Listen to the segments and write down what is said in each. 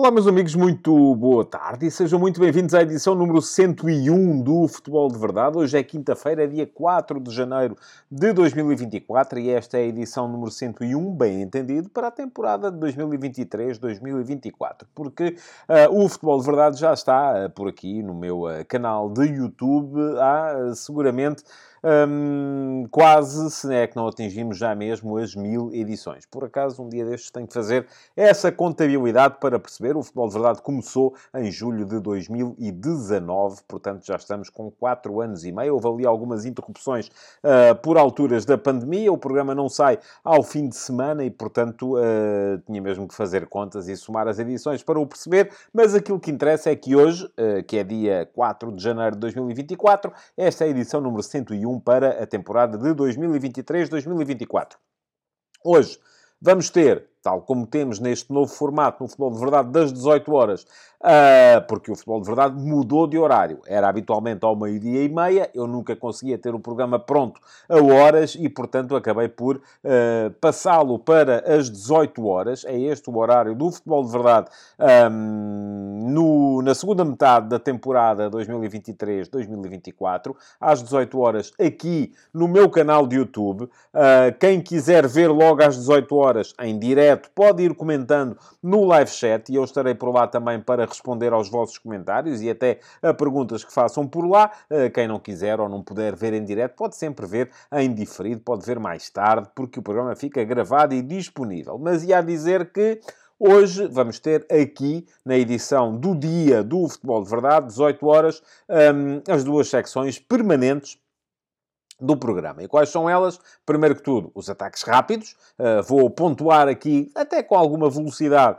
Olá, meus amigos, muito boa tarde e sejam muito bem-vindos à edição número 101 do Futebol de Verdade. Hoje é quinta-feira, dia 4 de janeiro de 2024 e esta é a edição número 101, bem entendido, para a temporada de 2023-2024, porque uh, o Futebol de Verdade já está uh, por aqui no meu uh, canal de YouTube há seguramente um, quase, se é que não atingimos já mesmo as mil edições. Por acaso, um dia destes tenho que fazer essa contabilidade para perceber. O Futebol de Verdade começou em julho de 2019, portanto já estamos com 4 anos e meio. Houve ali algumas interrupções uh, por alturas da pandemia. O programa não sai ao fim de semana e, portanto, uh, tinha mesmo que fazer contas e somar as edições para o perceber. Mas aquilo que interessa é que hoje, uh, que é dia 4 de janeiro de 2024, esta é a edição número 101 para a temporada de 2023-2024. Hoje vamos ter tal como temos neste novo formato no Futebol de Verdade das 18 horas, uh, porque o Futebol de Verdade mudou de horário. Era habitualmente ao meio-dia e meia, eu nunca conseguia ter o programa pronto a horas e, portanto, acabei por uh, passá-lo para as 18 horas. É este o horário do Futebol de Verdade um, no, na segunda metade da temporada 2023-2024, às 18 horas, aqui no meu canal de YouTube. Uh, quem quiser ver logo às 18 horas em direto, direto, pode ir comentando no live chat e eu estarei por lá também para responder aos vossos comentários e até a perguntas que façam por lá. Eh, quem não quiser ou não puder ver em direto, pode sempre ver em diferido, pode ver mais tarde, porque o programa fica gravado e disponível. Mas ia dizer que Hoje vamos ter aqui, na edição do dia do Futebol de Verdade, 18 horas, hum, as duas secções permanentes do programa. E quais são elas? Primeiro que tudo, os ataques rápidos. Uh, vou pontuar aqui, até com alguma velocidade,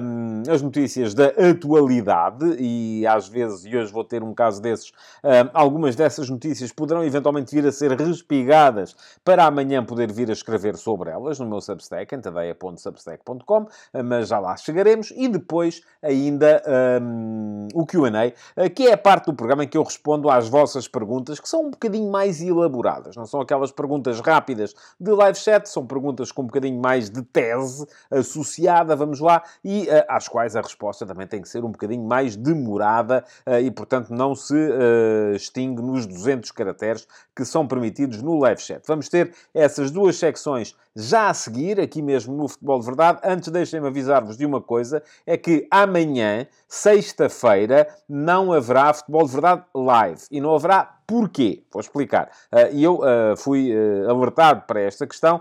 um, as notícias da atualidade e às vezes, e hoje vou ter um caso desses, um, algumas dessas notícias poderão eventualmente vir a ser respigadas para amanhã poder vir a escrever sobre elas no meu Substack, entadeia.substack.com, mas já lá chegaremos. E depois ainda um, o Q&A, que é a parte do programa em que eu respondo às vossas perguntas, que são um bocadinho mais elaboradas elaboradas. Não são aquelas perguntas rápidas de live chat, são perguntas com um bocadinho mais de tese associada, vamos lá, e uh, às quais a resposta também tem que ser um bocadinho mais demorada uh, e, portanto, não se uh, extingue nos 200 caracteres que são permitidos no live chat. Vamos ter essas duas secções já a seguir, aqui mesmo no Futebol de Verdade. Antes, deixem-me avisar-vos de uma coisa: é que amanhã, sexta-feira, não haverá Futebol de Verdade live. E não haverá Porquê? Vou explicar. Uh, e eu uh, fui uh, alertado para esta questão,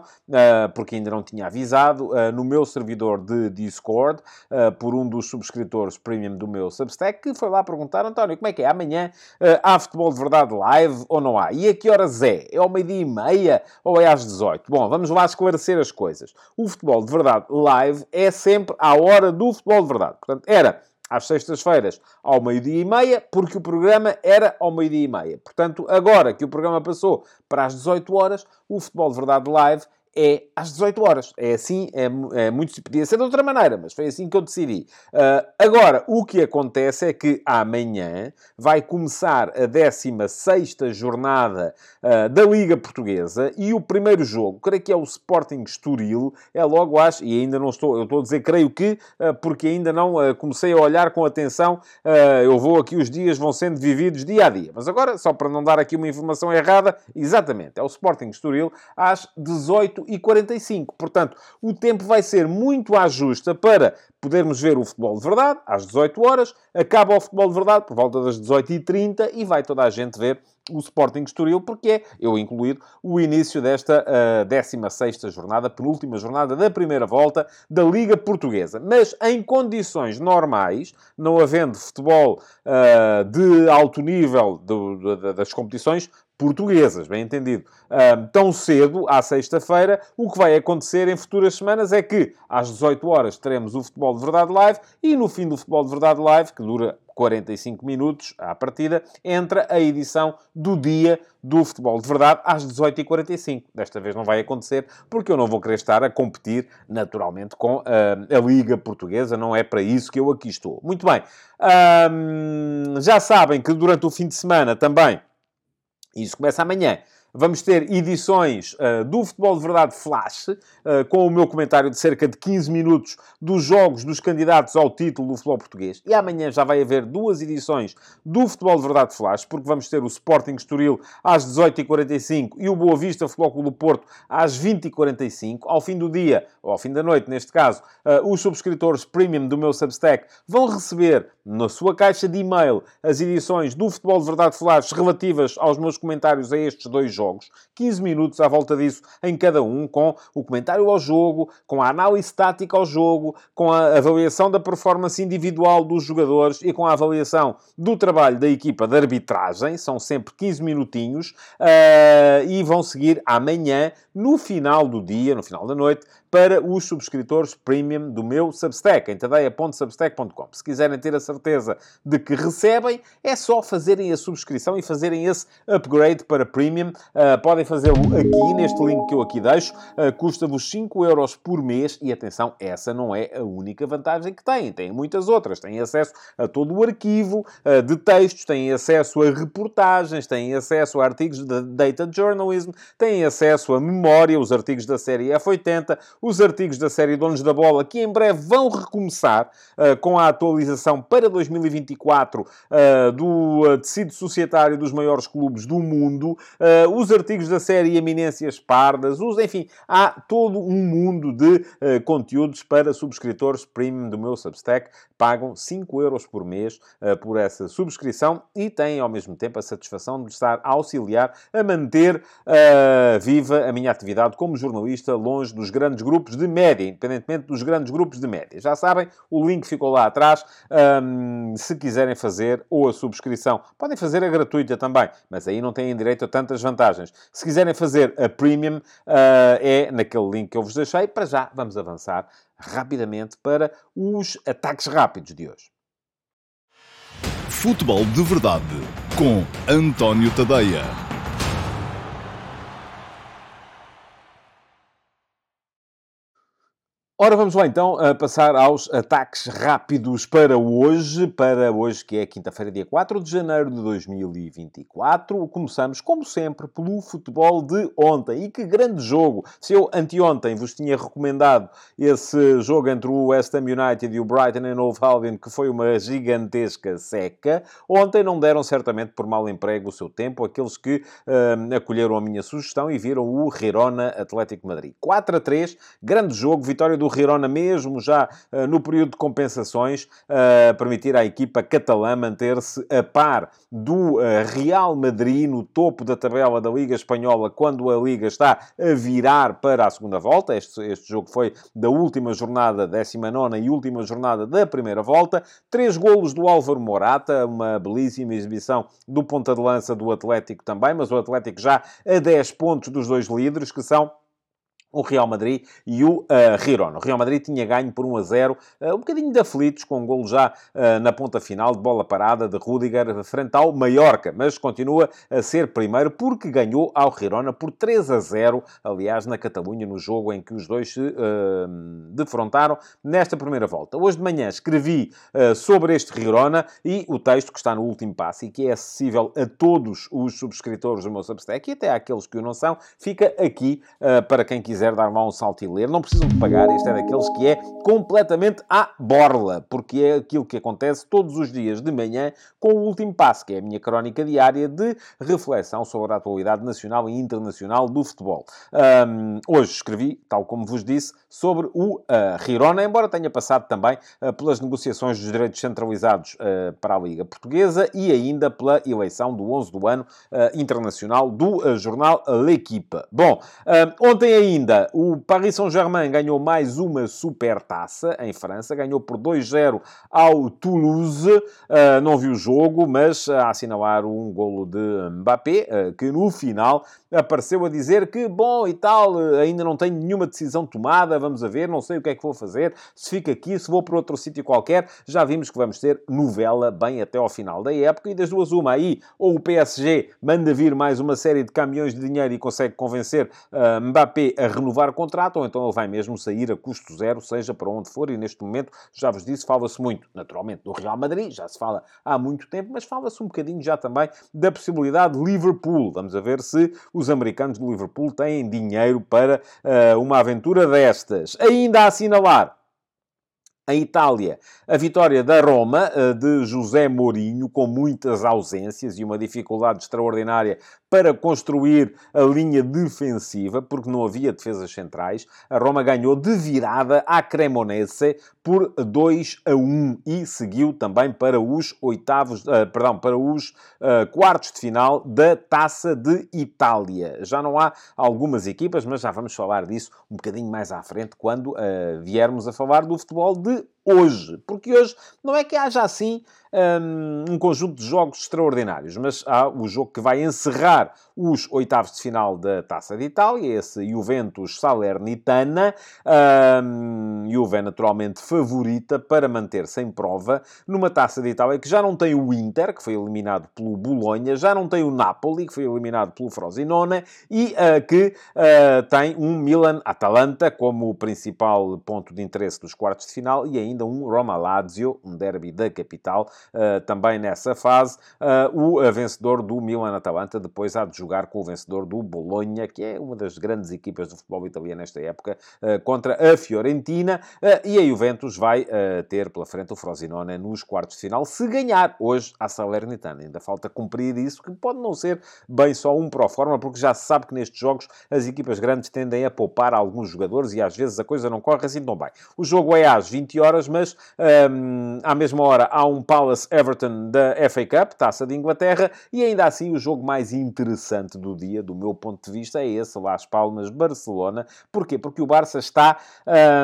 porque ainda não tinha avisado, no meu servidor de Discord, por um dos subscritores premium do meu Substack, que foi lá perguntar, António, como é que é? Amanhã há futebol de verdade live ou não há? E a que horas é? É ao meio-dia e meia ou é às 18? Bom, vamos lá esclarecer as coisas. O futebol de verdade live é sempre à hora do futebol de verdade. Portanto, era às sextas-feiras ao meio-dia e meia, porque o programa era ao meio-dia e meia. Portanto, agora que o programa passou para as 18 horas, o Futebol de Verdade Live é às 18 horas. É assim, é, é muito. Podia ser de outra maneira, mas foi assim que eu decidi. Uh, agora, o que acontece é que amanhã vai começar a 16 jornada uh, da Liga Portuguesa e o primeiro jogo, creio que é o Sporting Estoril, é logo às. E ainda não estou, eu estou a dizer creio que, uh, porque ainda não comecei a olhar com atenção. eu vou aqui, os dias vão sendo vividos dia a dia. Mas agora, só para não dar aqui uma informação errada, exatamente, é o Sporting Estoril às 18 e 45. Portanto, o tempo vai ser muito à justa para podermos ver o futebol de verdade às 18 horas, acaba o futebol de verdade por volta das 18h30 e vai toda a gente ver o Sporting Estoril, porque é, eu incluído, o início desta uh, 16ª jornada, penúltima jornada da primeira volta da Liga Portuguesa. Mas em condições normais, não havendo futebol uh, de alto nível do, do, das competições, portuguesas, bem entendido. Um, tão cedo, à sexta-feira, o que vai acontecer em futuras semanas é que às 18 horas teremos o Futebol de Verdade Live e no fim do Futebol de Verdade Live, que dura 45 minutos à partida, entra a edição do dia do Futebol de Verdade às 18h45. Desta vez não vai acontecer porque eu não vou querer estar a competir naturalmente com uh, a Liga Portuguesa, não é para isso que eu aqui estou. Muito bem, já sabem que durante o fim de semana também Isso começa amanhã. Vamos ter edições uh, do Futebol de Verdade Flash, uh, com o meu comentário de cerca de 15 minutos dos jogos dos candidatos ao título do futebol português. E amanhã já vai haver duas edições do Futebol de Verdade Flash, porque vamos ter o Sporting Estoril às 18h45 e o Boa Vista Futebol Clube do Porto às 20h45. Ao fim do dia, ou ao fim da noite, neste caso, uh, os subscritores premium do meu Substack vão receber na sua caixa de e-mail as edições do Futebol de Verdade Flash relativas aos meus comentários a estes dois jogos jogos, 15 minutos à volta disso em cada um, com o comentário ao jogo, com a análise tática ao jogo, com a avaliação da performance individual dos jogadores e com a avaliação do trabalho da equipa de arbitragem. São sempre 15 minutinhos uh, e vão seguir amanhã, no final do dia, no final da noite, para os subscritores premium do meu Substack, em tadeia.substack.com. Se quiserem ter a certeza de que recebem, é só fazerem a subscrição e fazerem esse upgrade para premium. Uh, podem fazê-lo aqui, neste link que eu aqui deixo. Uh, Custa-vos 5 euros por mês e, atenção, essa não é a única vantagem que têm. Têm muitas outras. Têm acesso a todo o arquivo uh, de textos, têm acesso a reportagens, têm acesso a artigos de data journalism, têm acesso a memória, os artigos da série F80, os artigos da série Donos da Bola, que em breve vão recomeçar uh, com a atualização para 2024 uh, do uh, tecido societário dos maiores clubes do mundo, os artigos da série Eminências Pardas, os, enfim, há todo um mundo de conteúdos para subscritores premium do meu Substack. Pagam 5 euros por mês por essa subscrição e têm ao mesmo tempo a satisfação de estar a auxiliar a manter viva a minha atividade como jornalista longe dos grandes grupos grupos de média, independentemente dos grandes grupos de média. Já sabem, o link ficou lá atrás. Um, se quiserem fazer ou a subscrição, podem fazer a gratuita também, mas aí não têm direito a tantas vantagens. Se quiserem fazer a premium, uh, é naquele link que eu vos deixei. Para já, vamos avançar rapidamente para os ataques rápidos de hoje. Futebol de Verdade com António Tadeia. Ora, vamos lá então a passar aos ataques rápidos para hoje, para hoje que é quinta-feira, dia 4 de janeiro de 2024. Começamos, como sempre, pelo futebol de ontem. E que grande jogo! Se eu anteontem vos tinha recomendado esse jogo entre o West Ham United e o Brighton and Hove Albion, que foi uma gigantesca seca, ontem não deram certamente por mal emprego o seu tempo aqueles que uh, acolheram a minha sugestão e viram o Girona Atlético Madrid. 4 a 3, grande jogo, vitória do do Girona mesmo já uh, no período de compensações, uh, permitir à equipa catalã manter-se a par do uh, Real Madrid no topo da tabela da Liga Espanhola quando a Liga está a virar para a segunda volta. Este, este jogo foi da última jornada, 19 e última jornada da primeira volta. Três golos do Álvaro Morata, uma belíssima exibição do ponta de lança do Atlético também, mas o Atlético já a 10 pontos dos dois líderes, que são o Real Madrid e o uh. O Real Madrid tinha ganho por 1 a 0, uh, eh, um bocadinho de aflitos, com um golo já uh, na ponta final, de bola parada de Rudiger frente ao Mallorca, mas continua a ser primeiro porque ganhou ao Girona por 3 a 0, aliás, na Catalunha, no jogo em que os dois se defrontaram nesta primeira volta. Hoje de manhã escrevi sobre este Girona e o texto que está no último passo e que é acessível a todos os subscritores do meu Substack e até àqueles que o não são, fica aqui para quem quiser quiser dar lá um salto e ler, não precisam de pagar. Este é daqueles que é completamente à borla, porque é aquilo que acontece todos os dias de manhã com o último passo, que é a minha crónica diária de reflexão sobre a atualidade nacional e internacional do futebol. Um, hoje escrevi, tal como vos disse, sobre o uh, Girona, embora tenha passado também uh, pelas negociações dos direitos centralizados uh, para a Liga Portuguesa e ainda pela eleição do 11 do ano internacional do jornal L'Equipe. Bom, ontem ainda ainda, o Paris Saint-Germain ganhou mais uma supertaça em França, ganhou por 2-0 ao Toulouse. Uh, não vi o jogo, mas a assinalar um golo de Mbappé, uh, que no final apareceu a dizer que, bom e tal, ainda não tenho nenhuma decisão tomada, vamos a ver, não sei o que é que vou fazer, se fico aqui, se vou para outro sítio qualquer. Já vimos que vamos ter novela bem até ao final da época e das duas uma aí, ou o PSG manda vir mais uma série de caminhões de dinheiro e consegue convencer uh, Mbappé a renovar o contrato, ou então ele vai mesmo sair a custo zero, seja para onde for, e neste momento, já vos disse, fala-se muito, naturalmente, do Real Madrid, já se fala há muito tempo, mas fala-se um bocadinho já também da possibilidade de Liverpool. Vamos a ver se os americanos de Liverpool têm dinheiro para uh, uma aventura destas. Ainda a assinalar em Itália, a vitória da Roma, eh, de José Mourinho, com muitas ausências e uma dificuldade extraordinária para construir a linha defensiva, porque não havia defesas centrais. A Roma ganhou de virada à Cremonese por 2 a 1 e seguiu também para os oitavos, uh, perdão, para os uh, quartos de final da Taça de Itália. Já não há algumas equipas, mas já vamos falar disso um bocadinho mais à frente, quando viermos a falar do futebol de る hoje. Porque hoje não é que haja assim um, um conjunto de jogos extraordinários, mas há o jogo que vai encerrar os oitavos de final da Taça de Itália, esse Juventus Salernitana. Um, Juve naturalmente favorita para manter-se em prova numa Taça de Itália que já não tem o Inter, que foi eliminado pelo Bolonha, já não tem o Napoli, que foi eliminado pelo Frosinone, e uh, que uh, tem um Milan-Atalanta como principal ponto de interesse dos quartos de final e ainda um Roma-Lazio, um derby da capital, uh, também nessa fase. o vencedor do Milan-Atalanta depois há de jogar com o vencedor do Bolonha, que é uma das grandes equipas do futebol italiano nesta época, eh, contra a Fiorentina. Eh, e a Juventus vai eh, ter pela frente o Frosinone nos quartos de final, se ganhar hoje a Salernitana. Ainda falta cumprir isso, que pode não ser bem só um pro forma, porque já se sabe que nestes jogos as equipas grandes tendem a poupar alguns jogadores e às vezes a coisa não corre assim tão bem. O jogo é às 20 horas, mas um, à mesma hora há um Palace Everton da FA Cup, taça de Inglaterra, e ainda assim o jogo mais interessante do dia, do meu ponto de vista, é esse, Las Palmas-Barcelona. Porquê? Porque o Barça está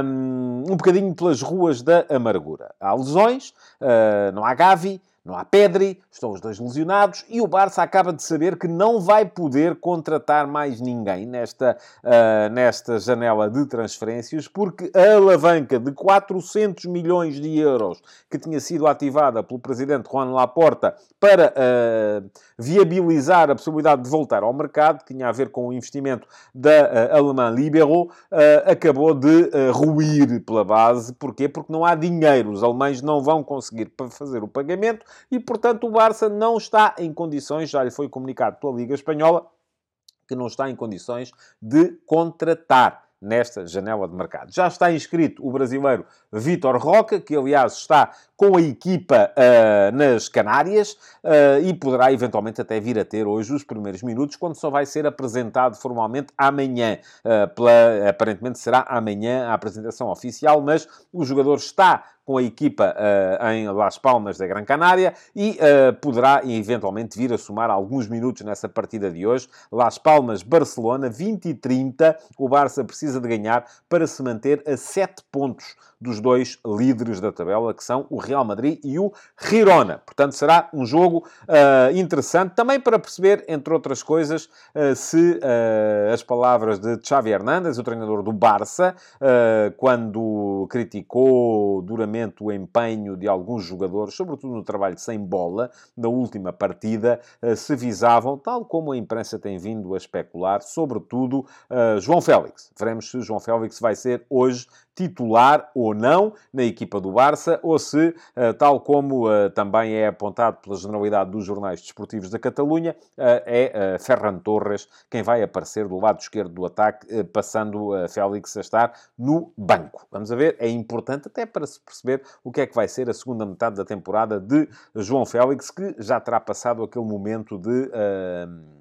um, um bocadinho pelas ruas da amargura. Há lesões, uh, não há Gavi, não há Pedri, estão os dois lesionados e o Barça acaba de saber que não vai poder contratar mais ninguém nesta, uh, nesta janela de transferências porque a alavanca de 400 milhões de euros que tinha sido ativada pelo presidente Juan Laporta para uh, viabilizar a possibilidade de voltar ao mercado, que tinha a ver com o investimento da uh, alemã Libero, acabou de ruir pela base. Porquê? Porque não há dinheiro. Os alemães não vão conseguir fazer o pagamento e, portanto, o Barça não está em condições, já lhe foi comunicado pela Liga Espanhola, que não está em condições de contratar nesta janela de mercado. Já está inscrito o brasileiro Vitor Roca, que aliás está com a equipa uh, nas Canárias uh, e poderá eventualmente até vir a ter hoje os primeiros minutos, quando só vai ser apresentado formalmente amanhã. Uh, pela, aparentemente será amanhã a apresentação oficial, mas o jogador está com a equipa uh, em Las Palmas da Gran Canária e uh, poderá eventualmente vir a somar alguns minutos nessa partida de hoje. Las Palmas-Barcelona, 20 e 30. O Barça precisa de ganhar para se manter a 7 pontos dos dois líderes da tabela, que são o Real Madrid e o Girona. Portanto, será um jogo uh, interessante também para perceber, entre outras coisas, se as palavras de Xavi Hernández, o treinador do Barça, quando criticou duramente o empenho de alguns jogadores, sobretudo no trabalho sem bola, da última partida, se visavam, tal como a imprensa tem vindo a especular, sobretudo João Félix. Veremos se João Félix vai ser hoje titular ou não na equipa do Barça, ou se, eh, tal como eh, também é apontado pela generalidade dos jornais desportivos da Catalunha, eh, é Ferran Torres quem vai aparecer do lado esquerdo do ataque, passando Félix a estar no banco. Vamos a ver, é importante até para se perceber o que é que vai ser a segunda metade da temporada de João Félix, que já terá passado aquele momento de uh,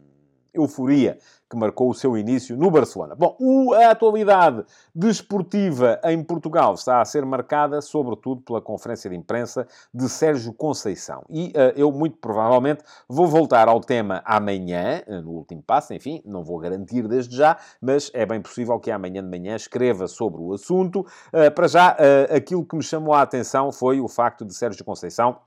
euforia que marcou o seu início no Barcelona. Bom, a atualidade desportiva em Portugal está a ser marcada, sobretudo, pela conferência de imprensa de Sérgio Conceição. E uh, eu, muito provavelmente, vou voltar ao tema amanhã, eh, no último passo, enfim, não vou garantir desde já, mas é bem possível que amanhã de manhã escreva sobre o assunto. Uh, para já, uh, aquilo que me chamou a atenção foi o facto de Sérgio Conceição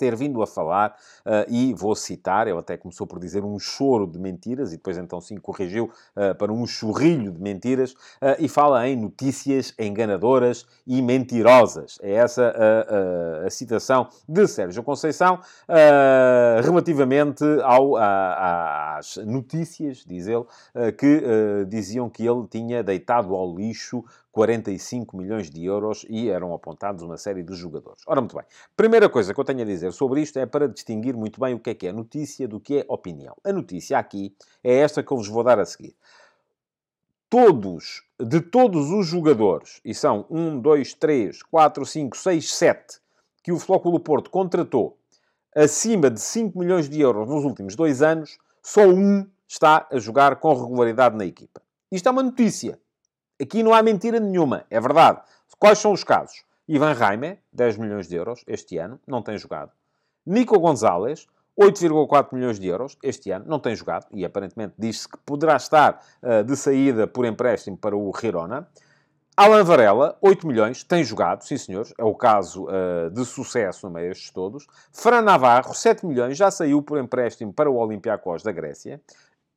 ter vindo a falar, uh, e vou citar, ele até começou por dizer um choro de mentiras, e depois então sim corrigiu uh, para um chorrilho de mentiras, uh, e fala em notícias enganadoras e mentirosas. É essa a, a, a citação de Sérgio Conceição relativamente ao, a, às notícias, diz ele, que diziam que ele tinha deitado ao lixo 45 milhões de euros e eram apontados uma série de jogadores. Ora, muito bem. Primeira coisa que eu tenho a dizer sobre isto é para distinguir muito bem o que é que é notícia do que é opinião. A notícia aqui é esta que eu vos vou dar a seguir. Todos, de todos os jogadores, e são 1, 2, 3, 4, 5, 6, 7, que o Flóculo Porto contratou acima de 5 milhões de euros nos últimos dois anos, só um está a jogar com regularidade na equipa. Isto é uma notícia. Aqui não há mentira nenhuma, é verdade. Quais são os casos? Ivan Raime, 10 milhões de euros este ano, não tem jogado. Nico Gonzalez, 8,4 milhões de euros este ano, não tem jogado e aparentemente diz-se que poderá estar uh, de saída por empréstimo para o Girona. Alan Varela, 8 milhões, tem jogado, sim senhores, é o caso uh, de sucesso no meio destes todos. Fran Navarro, 7 milhões, já saiu por empréstimo para o Olympiacos da Grécia.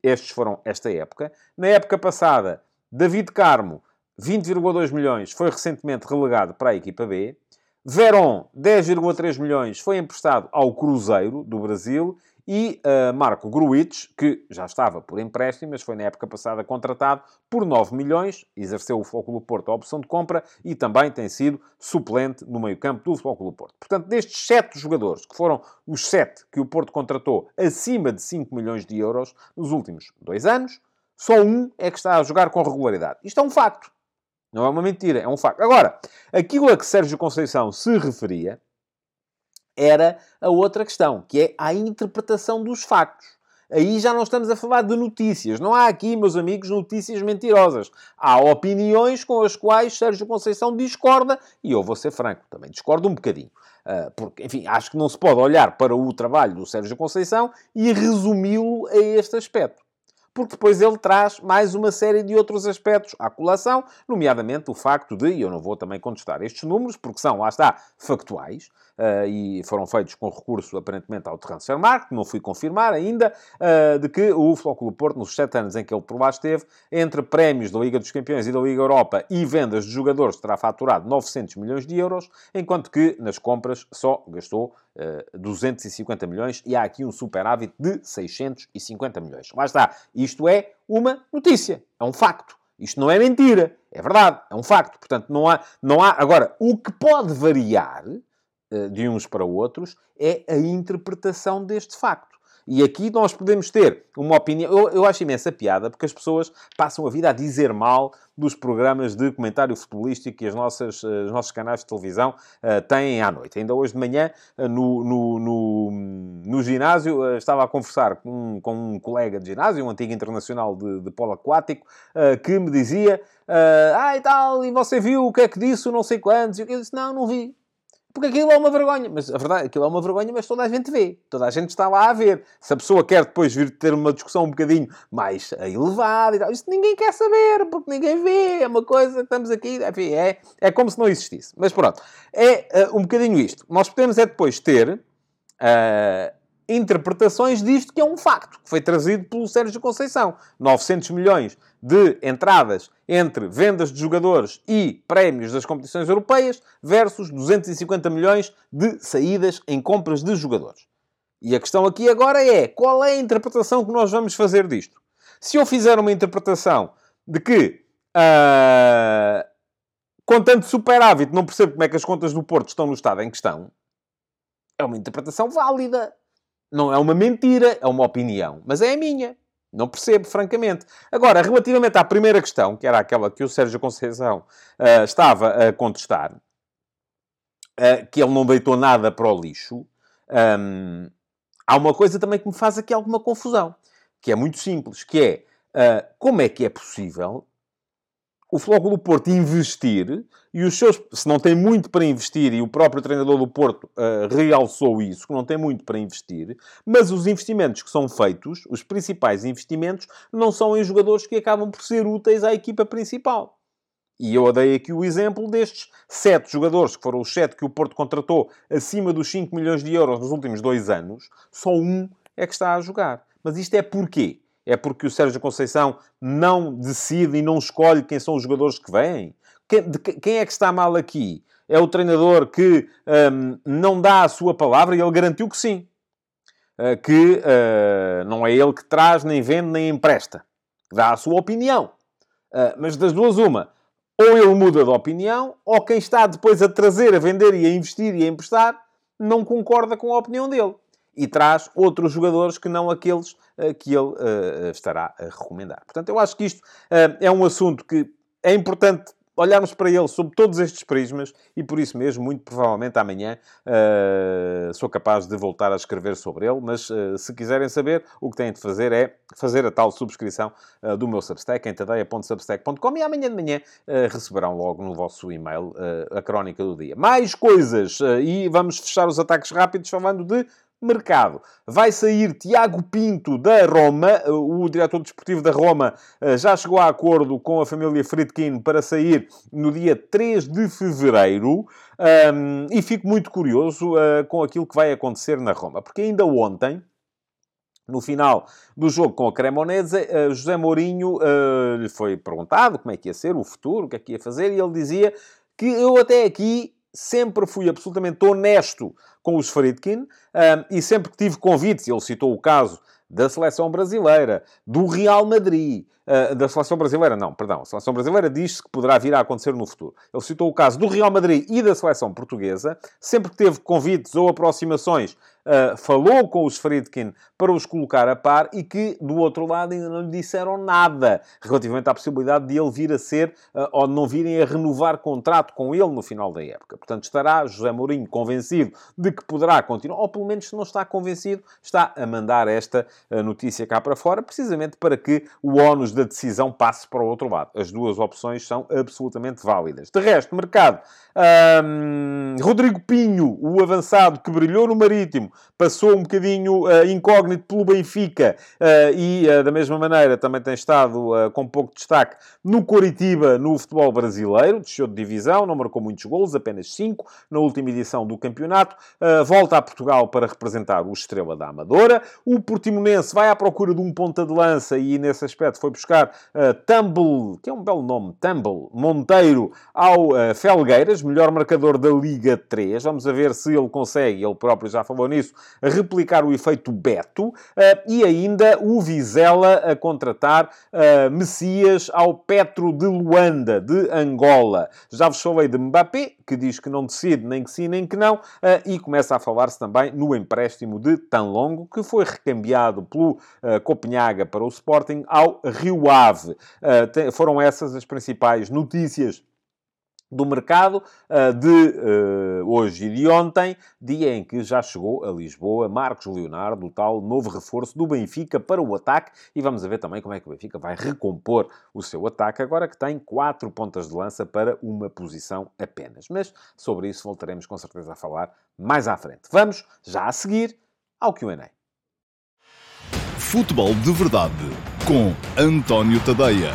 Estes foram esta época. Na época passada, David Carmo, 20,2 milhões, foi recentemente relegado para a equipa B. Veron, 10,3 milhões, foi emprestado ao Cruzeiro do Brasil. E uh, Marco Gruitch, que já estava por empréstimo, mas foi na época passada contratado por 9 milhões, exerceu o Futebol Porto a opção de compra e também tem sido suplente no meio-campo do Futebol Porto. Portanto, destes 7 jogadores, que foram os 7 que o Porto contratou acima de 5 milhões de euros nos últimos dois anos, só um é que está a jogar com regularidade. Isto é um facto. Não é uma mentira, é um facto. Agora, aquilo a que Sérgio Conceição se referia era a outra questão, que é a interpretação dos factos. Aí já não estamos a falar de notícias. Não há aqui, meus amigos, notícias mentirosas. Há opiniões com as quais Sérgio Conceição discorda, e eu vou ser franco, também discordo um bocadinho. Uh, porque, enfim, acho que não se pode olhar para o trabalho do Sérgio Conceição e resumi-lo a este aspecto porque depois ele traz mais uma série de outros aspectos à colação, nomeadamente o facto de, e eu não vou também contestar estes números, porque são, lá está, factuais, uh, e foram feitos com recurso, aparentemente, ao Transfermarkt, não fui confirmar ainda, uh, de que o Flóculo Porto, nos sete anos em que ele por lá esteve, entre prémios da Liga dos Campeões e da Liga Europa e vendas de jogadores, terá faturado 900 milhões de euros, enquanto que nas compras só gastou uh, eh, 250 milhões e há aqui um superávit de 650 milhões. Lá está. Isto é uma notícia, é um facto. Isto não é mentira, é verdade, é um facto. Portanto, não há, não há. Agora, o que pode variar de uns para outros é a interpretação deste facto. E aqui nós podemos ter uma opinião. Eu, eu acho imensa piada porque as pessoas passam a vida a dizer mal dos programas de comentário futebolístico que as nossas, os nossos canais de televisão uh, têm à noite. Ainda hoje de manhã, no, no, no, no, ginásio, uh, estava a conversar com, com um colega de ginásio, um antigo internacional de, de polo aquático, que me dizia: Ah, e tal, e você viu o que é que disse, não sei quantos? E eu disse: Não, não vi. Porque aquilo é uma vergonha. Mas a verdade, aquilo é uma vergonha, mas toda a gente vê. Toda a gente está lá a ver. Se a pessoa quer depois vir ter uma discussão um bocadinho mais elevada e tal, isso ninguém quer saber, porque ninguém vê. É uma coisa estamos aqui. Enfim, é, é como se não existisse. Mas pronto. É uh, um bocadinho isto. Nós podemos é depois ter. Uh, interpretações disto que é um facto, que foi trazido pelo Sérgio Conceição. 900 milhões de entradas entre vendas de jogadores e prémios das competições europeias versus 250 milhões de saídas em compras de jogadores. E a questão aqui agora é, qual é a interpretação que nós vamos fazer disto? Se eu fizer uma interpretação de que, uh, com tanto superávit, não percebo como é que as contas do Porto estão no estado em que estão, é uma interpretação válida. Não é uma mentira, é uma opinião. Mas é a minha. Não percebo, francamente. Agora, relativamente à primeira questão, que era aquela que o Sérgio Conceição uh, estava a contestar, uh, que ele não deitou nada para o lixo, um, há uma coisa também que me faz aqui alguma confusão, que é muito simples, que é uh, como é que é possível o Flóculo Porto investir, e os seus, se não tem muito para investir, e o próprio treinador do Porto uh, realçou isso, que não tem muito para investir, mas os investimentos que são feitos, os principais investimentos, não são em jogadores que acabam por ser úteis à equipa principal. E eu dei aqui o exemplo destes sete jogadores, que foram os sete que o Porto contratou acima dos 5 milhões de euros nos últimos dois anos, só um é que está a jogar. Mas isto é porquê? É porque o Sérgio Conceição não decide e não escolhe quem são os jogadores que vêm? Quem é que está mal aqui? É o treinador que um, não dá a sua palavra e ele garantiu que sim. Uh, que uh, não é ele que traz, nem vende, nem empresta. Dá a sua opinião. Uh, mas das duas, uma. Ou ele muda de opinião, ou quem está depois a trazer, a vender e a investir e a emprestar, não concorda com a opinião dele e traz outros jogadores que não aqueles que ele uh, estará a recomendar. Portanto, eu acho que isto é um assunto que é importante olharmos para ele sob todos estes prismas e por isso mesmo, muito provavelmente amanhã, uh, sou capaz de voltar a escrever sobre ele, mas uh, se quiserem saber, o que têm de fazer é fazer a tal subscrição uh, do meu Substack em tadeia.substack.com e amanhã de manhã receberão logo no vosso e-mail a crónica do dia. Mais coisas e vamos fechar os ataques rápidos falando de mercado. Vai sair Tiago Pinto da Roma, o diretor desportivo da Roma eh, já chegou a acordo com a família Friedkin para sair no dia 3 de fevereiro. E fico muito curioso uh, com aquilo que vai acontecer na Roma, porque ainda ontem, no final do jogo com a Cremonese, uh, José Mourinho lhe foi perguntado como é que ia ser o futuro, o que é que ia fazer, e ele dizia que eu até aqui sempre fui absolutamente honesto com os Friedkin um, e sempre que tive convites, ele citou o caso da seleção brasileira, do Real Madrid, uh, da seleção brasileira, não, perdão, a seleção brasileira diz que poderá vir a acontecer no futuro. Ele citou o caso do Real Madrid e da seleção portuguesa, sempre que teve convites ou aproximações uh, falou com os Friedkin para os colocar a par e que, do outro lado, ainda não lhe disseram nada relativamente à possibilidade de ele vir a ser uh, ou não virem a renovar contrato com ele no final da época. Portanto, estará José Mourinho convencido de que poderá continuar, ou pelo menos se não está convencido, está a mandar esta notícia cá para fora, precisamente para que o ónus da decisão passe para o outro lado. As duas opções são absolutamente válidas. De resto, mercado. Um, Rodrigo Pinho, o avançado que brilhou no Marítimo, passou um bocadinho uh, incógnito pelo Benfica uh, e, uh, da mesma maneira, também tem estado com pouco destaque no Coritiba, no futebol brasileiro. Desceu de divisão, não marcou muitos golos, apenas 5 na última edição do campeonato. volta a Portugal para representar o Estrela da Amadora. O Portimonense vai à procura de um ponta de lança e, nesse aspecto, foi buscar Tumble, que é um belo nome, Tumble Monteiro, ao Felgueiras, melhor marcador da Liga 3. Vamos a ver se ele consegue, ele próprio já falou nisso, isso, replicar o efeito Beto uh, e ainda o Vizela a contratar uh, Messias ao Petro de Luanda, de Angola. Já vos falei de Mbappé, que diz que não decide nem que sim nem que não, uh, e começa a falar-se também no empréstimo de Tanlongo, que foi recambiado pelo Copenhaga para o Sporting ao Rio Ave. foram essas as principais notícias do mercado uh, de uh, hoje e de ontem, dia em que já chegou a Lisboa Marcos Leonardo, o tal novo reforço do Benfica para o ataque, e vamos ver também como é que o Benfica vai recompor o seu ataque, agora que tem quatro pontas de lança para uma posição apenas. Mas sobre isso voltaremos com certeza a falar mais à frente. Vamos já a seguir ao Q&A. Futebol de Verdade com António Tadeia.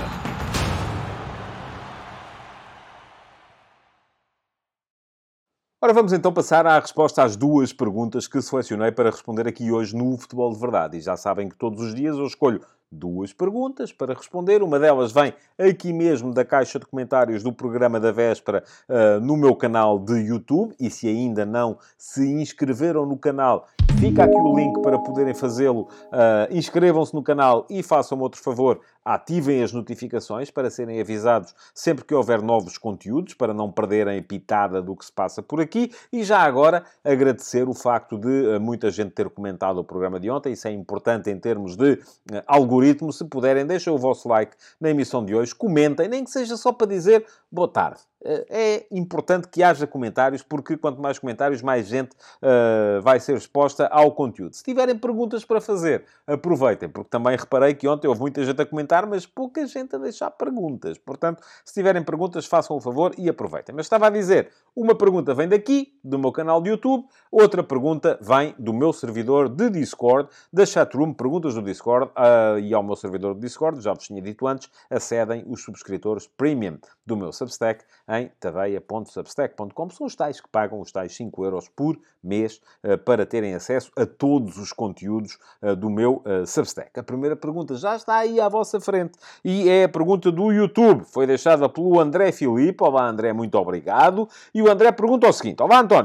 Ora, vamos então passar à resposta às duas perguntas que selecionei para responder aqui hoje no Futebol de Verdade. E já sabem que todos os dias eu escolho duas perguntas para responder. Uma delas vem aqui mesmo da caixa de comentários do programa da véspera uh, no meu canal de YouTube. E se ainda não se inscreveram no canal, fica aqui o link para poderem fazê-lo. Uh, Inscrevam-se no canal e façam outro favor. Ativem as notificações para serem avisados sempre que houver novos conteúdos, para não perderem pitada do que se passa por aqui. E já agora agradecer o facto de uh, muita gente ter comentado o programa de ontem. Isso é importante em termos de uh, algoritmo. Se puderem, deixem o vosso like na emissão de hoje, comentem, nem que seja só para dizer boa tarde. Uh, é importante que haja comentários, porque quanto mais comentários, mais gente uh, vai ser exposta ao conteúdo. Se tiverem perguntas para fazer, aproveitem, porque também reparei que ontem houve muita gente a comentar mas pouca gente a deixar perguntas. Portanto, se tiverem perguntas, façam o favor e aproveitem. Mas estava a dizer, uma pergunta vem daqui, do meu canal de YouTube, outra pergunta vem do meu servidor de Discord, da chatroom, perguntas do Discord, uh, e ao meu servidor de Discord, já vos tinha dito antes, acedem os subscritores premium do meu Substack em tadeia.substack.com. São os tais que pagam os tais 5 euros por mês uh, para terem acesso a todos os conteúdos uh, do meu Substack. A primeira pergunta já está aí à vossa frente e é a pergunta do YouTube. Foi deixada pelo André Filipe. Olá, André, muito obrigado. E o André pergunta o seguinte: Olá, António.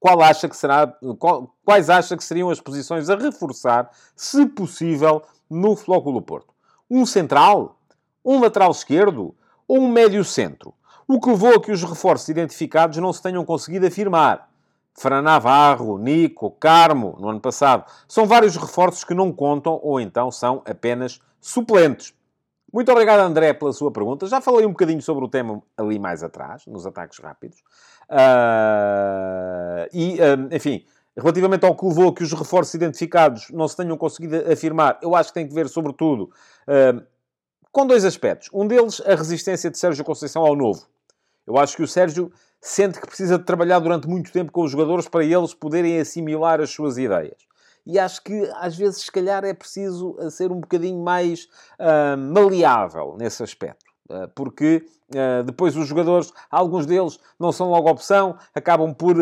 Qual acha que será, qual, quais acha que seriam as posições a reforçar, se possível, no Flóculo Porto? Um central? Um lateral esquerdo? Ou um médio centro? O que levou a que os reforços identificados não se tenham conseguido afirmar? Fran Navarro, Nico, Carmo, no ano passado. São vários reforços que não contam ou então são apenas suplentes. Muito obrigado, André, pela sua pergunta. Já falei um bocadinho sobre o tema ali mais atrás, nos ataques rápidos. Uh, e, uh, enfim, relativamente ao que levou que os reforços identificados não se tenham conseguido afirmar, eu acho que tem que ver, sobretudo, uh, com dois aspectos. Um deles, a resistência de Sérgio Conceição ao novo. Eu acho que o Sérgio sente que precisa de trabalhar durante muito tempo com os jogadores para eles poderem assimilar as suas ideias e acho que às vezes, se calhar, é preciso ser um bocadinho mais uh, maleável nesse aspecto. Uh, porque uh, depois os jogadores, alguns deles não são logo opção, acabam por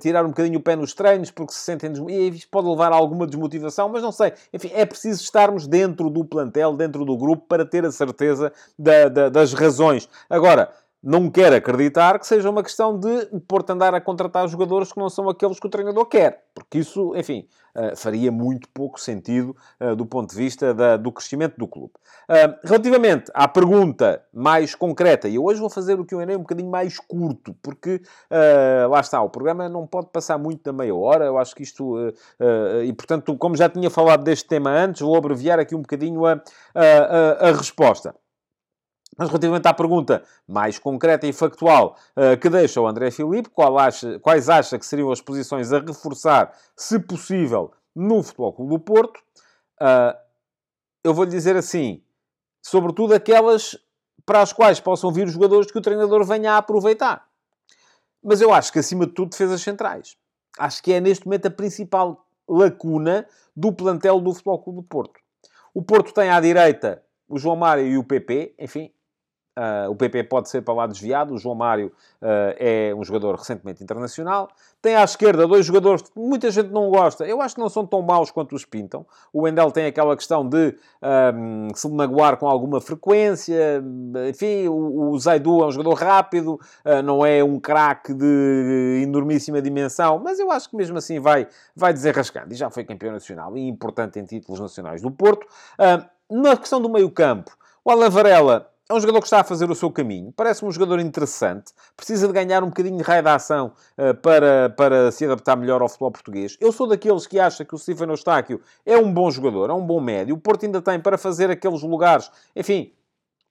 tirar um bocadinho o pé nos treinos porque se sentem e isso pode levar a alguma desmotivação, mas não sei. Enfim, é preciso estarmos dentro do plantel, dentro do grupo, para ter a certeza da, da, das razões. Agora, não quero acreditar que seja uma questão de o Porto andar a contratar jogadores que não são aqueles que o treinador quer. Porque isso, enfim, uh, faria muito pouco sentido uh, do ponto de vista do crescimento do clube. Uh, relativamente à pergunta mais concreta, e eu hoje vou fazer o que eu um bocadinho mais curto, porque lá está, o programa não pode passar muito da meia hora, eu acho que isto... e, portanto, como já tinha falado deste tema antes, vou abreviar aqui um bocadinho a, a, a resposta. Mas relativamente à pergunta mais concreta e factual uh, que deixa o André Filipe, quais acha que seriam as posições a reforçar, se possível, no Futebol Clube do Porto, uh, eu vou-lhe dizer assim, sobretudo aquelas para as quais possam vir os jogadores que o treinador venha a aproveitar. Mas eu acho que, acima de tudo, defesas centrais. Acho que é, neste momento, a principal lacuna do plantel do Futebol Clube do Porto. O Porto tem à direita o João Mário e o PP, enfim, Uh, o PP pode ser para lá desviado. O João Mário uh, é um jogador recentemente internacional. Tem à esquerda dois jogadores que muita gente não gosta. Eu acho que não são tão maus quanto os pintam. O Wendel tem aquela questão de um, se magoar com alguma frequência. Enfim, o, o Zaidu é um jogador rápido, uh, não é um craque de enormíssima dimensão, mas eu acho que mesmo assim vai, vai desenrascando. E já foi campeão nacional e importante em títulos nacionais do Porto. na questão do meio-campo, o Alan Varela é um jogador que está a fazer o seu caminho. Parece-me um jogador interessante. Precisa de ganhar um bocadinho de raio de ação uh, para, para se adaptar melhor ao futebol português. Eu sou daqueles que acha que o Stefano Eustáquio é um bom jogador, é um bom médio. O Porto ainda tem para fazer aqueles lugares. Enfim,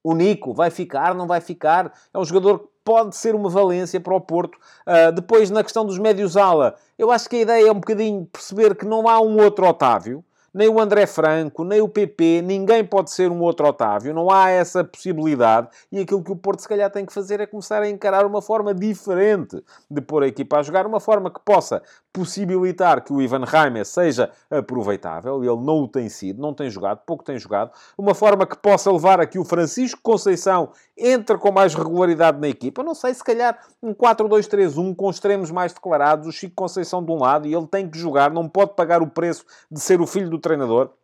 o Nico vai ficar, não vai ficar. É um jogador que pode ser uma valência para o Porto. Uh, depois, na questão dos médios-ala, eu acho que a ideia é um bocadinho perceber que não há um outro Otávio nem o André Franco, nem o PP, ninguém pode ser um outro Otávio, não há essa possibilidade. E aquilo que o Porto se calhar tem que fazer é começar a encarar uma forma diferente de pôr a equipa a jogar, uma forma que possa possibilitar que o Ivan Reimer seja aproveitável, ele não o tem sido, não tem jogado, pouco tem jogado, uma forma que possa levar a que o Francisco Conceição entre com mais regularidade na equipa. Não sei, se calhar um 4-2-3-1 com extremos mais declarados, o Chico Conceição de um lado e ele tem que jogar, não pode pagar o preço de ser o filho do treinador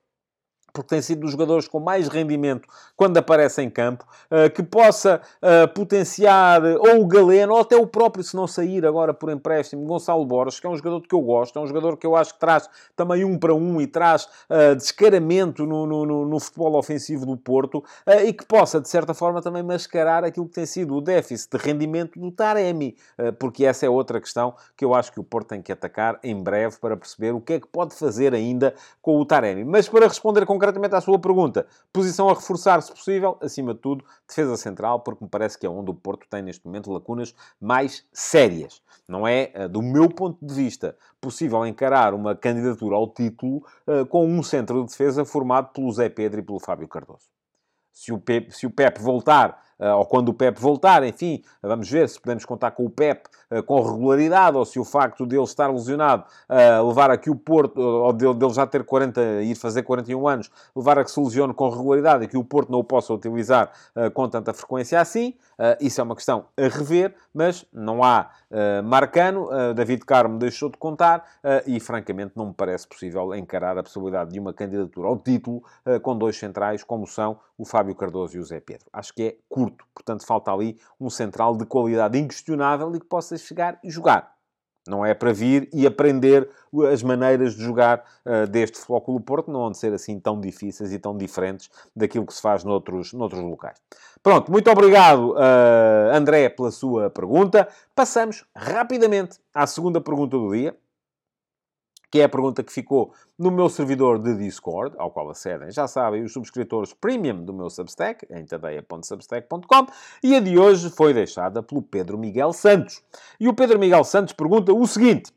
porque tem sido dos jogadores com mais rendimento quando aparece em campo, uh, que possa uh, potenciar ou o Galeno, ou até o próprio, se não sair agora por empréstimo, Gonçalo Borges, que é um jogador que eu gosto, é um jogador que eu acho que traz também um para um e traz uh, descaramento no, no, no, no, futebol ofensivo do Porto e que possa, de certa forma, também mascarar aquilo que tem sido o déficit de rendimento do Taremi, porque essa é outra questão que eu acho que o Porto tem que atacar em breve para perceber o que é que pode fazer ainda com o Taremi. Mas para responder concretamente concretamente à sua pergunta, posição a reforçar, se possível, acima de tudo, defesa central, porque me parece que é onde o Porto tem neste momento lacunas mais sérias. Não é, eh, do meu ponto de vista, possível encarar uma candidatura ao título uh, com um centro de defesa formado pelo Zé Pedro e pelo Fábio Cardoso. Se o Pep, se o Pep voltar ou quando o Pep voltar, enfim, vamos ver se podemos contar com o Pep uh, com regularidade, ou se o facto dele estar lesionado uh, levar a que o Porto, ou dele, dele, já ter 40, ir fazer 41 anos, levar a que se lesione com regularidade e que o Porto não o possa utilizar com tanta frequência assim, isso é uma questão a rever, mas não há Marcano, David Carmo deixou de contar e, francamente, não me parece possível encarar a possibilidade de uma candidatura ao título com dois centrais, como são o Fábio Cardoso e o Zé Pedro. Acho que é curto. Portanto, falta ali um central de qualidade inquestionável e que possa chegar e jogar. Não é para vir e aprender as maneiras de jogar uh, deste Flóculo Porto, não vão de ser assim tão difíceis e tão diferentes daquilo que se faz noutros, noutros locais. Pronto, muito obrigado, uh, André, pela sua pergunta. Passamos rapidamente à segunda pergunta do dia que é a pergunta que ficou no meu servidor de Discord, ao qual acedem, já sabem, os subscritores premium do meu Substack, em tadeia.substack.com, e a de hoje foi deixada pelo Pedro Miguel Santos. E o Pedro Miguel Santos pergunta o seguinte: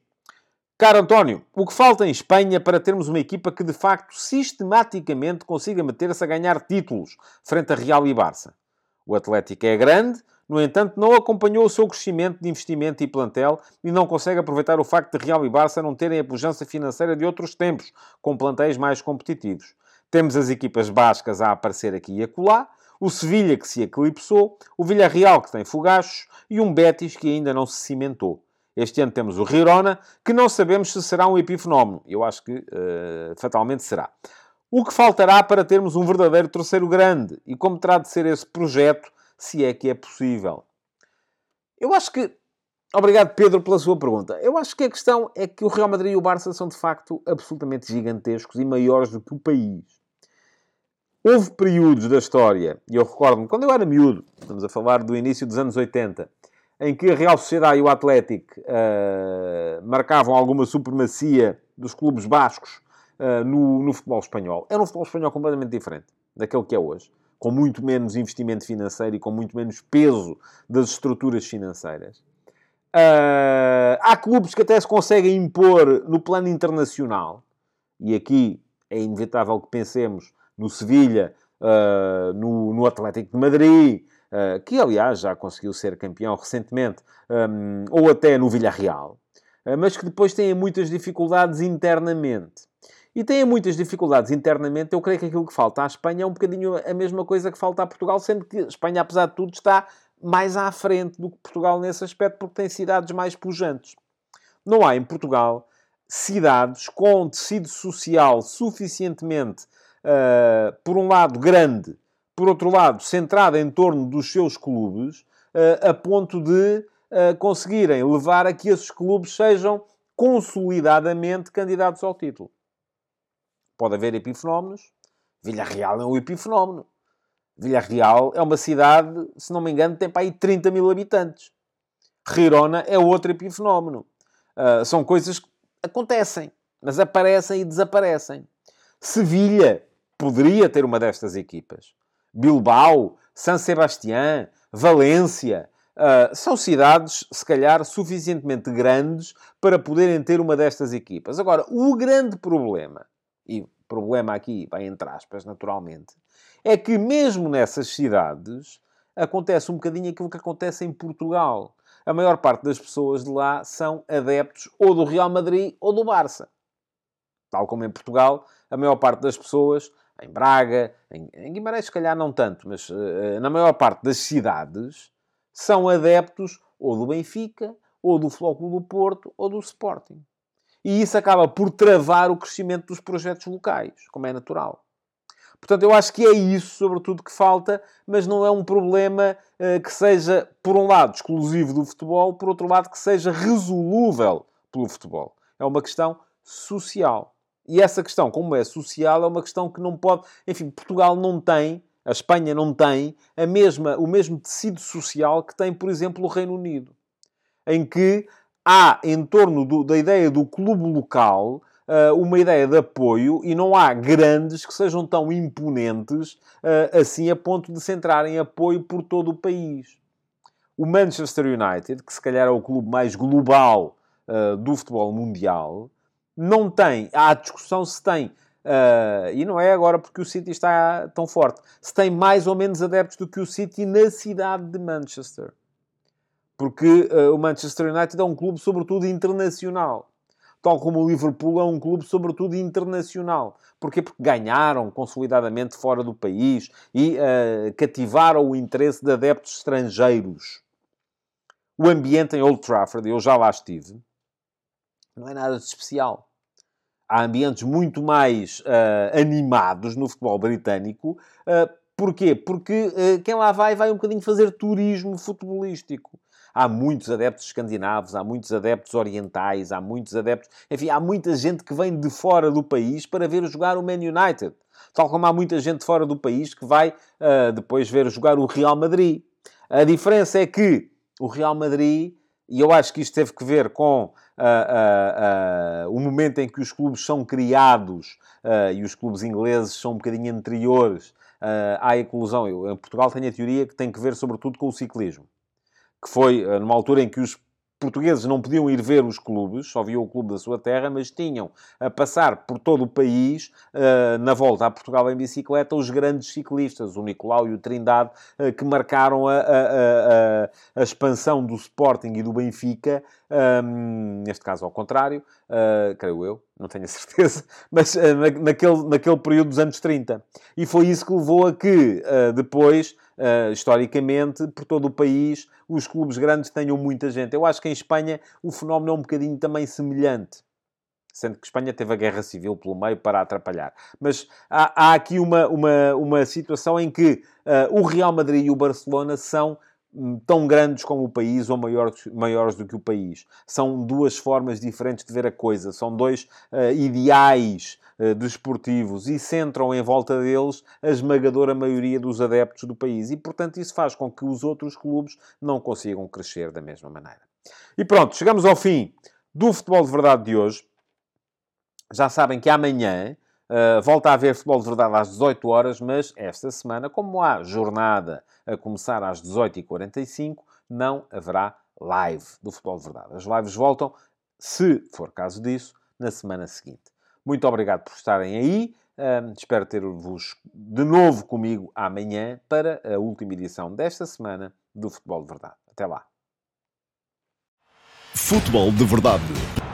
Caro António, o que falta em Espanha para termos uma equipa que de facto sistematicamente consiga meter-se a ganhar títulos frente a Real e Barça? O Atlético é grande, no entanto, não acompanhou o seu crescimento de investimento e plantel e não consegue aproveitar o facto de Real e Barça não terem a pujança financeira de outros tempos, com plantéis mais competitivos. Temos as equipas bascas a aparecer aqui e acolá, o Sevilha que se eclipsou, o Villarreal que tem fogachos e um Betis que ainda não se cimentou. Este ano temos o Girona, que não sabemos se será um epifenómeno. Eu acho que uh, fatalmente será. O que faltará para termos um verdadeiro terceiro grande? E como terá de ser esse projeto se é que é possível. Eu acho que. Obrigado, Pedro, pela sua pergunta. Eu acho que a questão é que o Real Madrid e o Barça são de facto absolutamente gigantescos e maiores do que o país. Houve períodos da história, e eu recordo-me, quando eu era miúdo, estamos a falar do início dos anos 80, em que a Real Sociedade e o Atlético uh, marcavam alguma supremacia dos clubes bascos uh, no, no futebol espanhol. Era um futebol espanhol completamente diferente daquele que é hoje com muito menos investimento financeiro e com muito menos peso das estruturas financeiras. Uh, há clubes que até se conseguem impor no plano internacional, e aqui é inevitável que pensemos no Sevilha, uh, no, no, Atlético de Madrid, uh, que aliás já conseguiu ser campeão recentemente, um, ou até no Villarreal, mas que depois têm muitas dificuldades internamente e têm muitas dificuldades internamente. Eu creio que aquilo que falta à Espanha é um bocadinho a mesma coisa que falta a Portugal, sendo que a Espanha, apesar de tudo, está mais à frente do que Portugal nesse aspecto, porque tem cidades mais pujantes. Não há em Portugal cidades com tecido social suficientemente, uh, por um lado, grande, por outro lado, centrado em torno dos seus clubes, uh, a ponto de uh, conseguirem levar a que esses clubes sejam consolidadamente candidatos ao título. Pode haver epifenómenos. Villarreal é um epifenómeno. Villarreal é uma cidade, se não me engano, tem para aí 30 mil habitantes. Girona é outro epifenómeno. Uh, são coisas que acontecem, mas aparecem e desaparecem. Sevilha poderia ter uma destas equipas. Bilbao, San Sebastián, Valência. Uh, são cidades, se calhar, suficientemente grandes para poderem ter uma destas equipas. Agora, o grande problema e problema aqui vai entre aspas, naturalmente, é que mesmo nessas cidades acontece um bocadinho aquilo que acontece em Portugal. A maior parte das pessoas de lá são adeptos ou do Real Madrid ou do Barça. Tal como em Portugal, a maior parte das pessoas, em Braga, em, em Guimarães, se calhar não tanto, mas uh, na maior parte das cidades, são adeptos ou do Benfica, ou do Flóculo do Porto, ou do Sporting. E isso acaba por travar o crescimento dos projetos locais, como é natural. Portanto, eu acho que é isso, sobretudo, que falta, mas não é um problema uh, que seja, por um lado, exclusivo do futebol, por outro lado, que seja resolúvel pelo futebol. É uma questão social. E essa questão, como é social, é uma questão que não pode. Enfim, Portugal não tem, a Espanha não tem, a mesma, o mesmo tecido social que tem, por exemplo, o Reino Unido. Em que há, em torno do, da ideia do clube local, uh, uma ideia de apoio e não há grandes que sejam tão imponentes uh, assim a ponto de centrarem apoio por todo o país. O Manchester United, que se calhar é o clube mais global uh, do futebol mundial, não tem, há discussão se tem Uh, e não é agora porque o City está tão forte. Se tem mais ou menos adeptos do que o City na cidade de Manchester. Porque uh, o Manchester United é um clube, sobretudo, internacional. Tal como o Liverpool é um clube, sobretudo, internacional. Porquê? Porque ganharam consolidadamente fora do país e uh, cativaram o interesse de adeptos estrangeiros. O ambiente em Old Trafford, eu já lá estive, não é nada de especial há ambientes muito mais uh, animados no futebol britânico. Uh, porquê? Porque uh, quem lá vai, vai um bocadinho fazer turismo futebolístico. Há muitos adeptos escandinavos, há muitos adeptos orientais, há muitos adeptos... Enfim, há muita gente que vem de fora do país para ver jogar o Man United. Tal como há muita gente fora do país que vai uh, depois ver jogar o Real Madrid. A diferença é que o Real Madrid, e eu acho que isto teve que ver com uh, uh, o momento em que os clubes são criados e os clubes ingleses são um bocadinho anteriores à eclosão. Eu, em Portugal tenho a teoria que tem que ver sobretudo com o ciclismo. Que foi numa altura em que os portugueses não podiam ir ver os clubes, só viam o clube da sua terra, mas tinham a passar por todo o país, uh, na volta a Portugal em bicicleta, os grandes ciclistas, o Nicolau e o Trindade, uh, que marcaram a, a, a, a, expansão do Sporting e do Benfica, um, neste caso ao contrário, uh, creio eu, não tenho a certeza, mas na, naquele, naquele período dos anos 30. E foi isso que levou a que, depois, uh, historicamente, por todo o país, os clubes grandes tenham muita gente. Eu acho que em Espanha o fenómeno é um bocadinho também semelhante. Sendo que Espanha teve a guerra civil pelo meio para atrapalhar. Mas há, há aqui uma, uma, uma situação em que uh, o Real Madrid e o Barcelona são tão grandes como o país ou maiores, maiores do que o país. São duas formas diferentes de ver a coisa. São dois uh, ideais uh, desportivos e centram em volta deles a esmagadora maioria dos adeptos do país. E, portanto, isso faz com que os outros clubes não consigam crescer da mesma maneira. E pronto, chegamos ao fim do Futebol de Verdade de hoje. Já sabem que amanhã uh, volta a haver Futebol de Verdade às 18 horas, mas esta semana, como há jornada a começar às 18h45, não haverá live do Futebol de Verdade. As lives voltam, se for caso disso, na semana seguinte. Muito obrigado por estarem aí. Um, espero ter-vos de novo comigo amanhã para a última edição desta semana do Futebol de Verdade. Até lá. Futebol de Verdade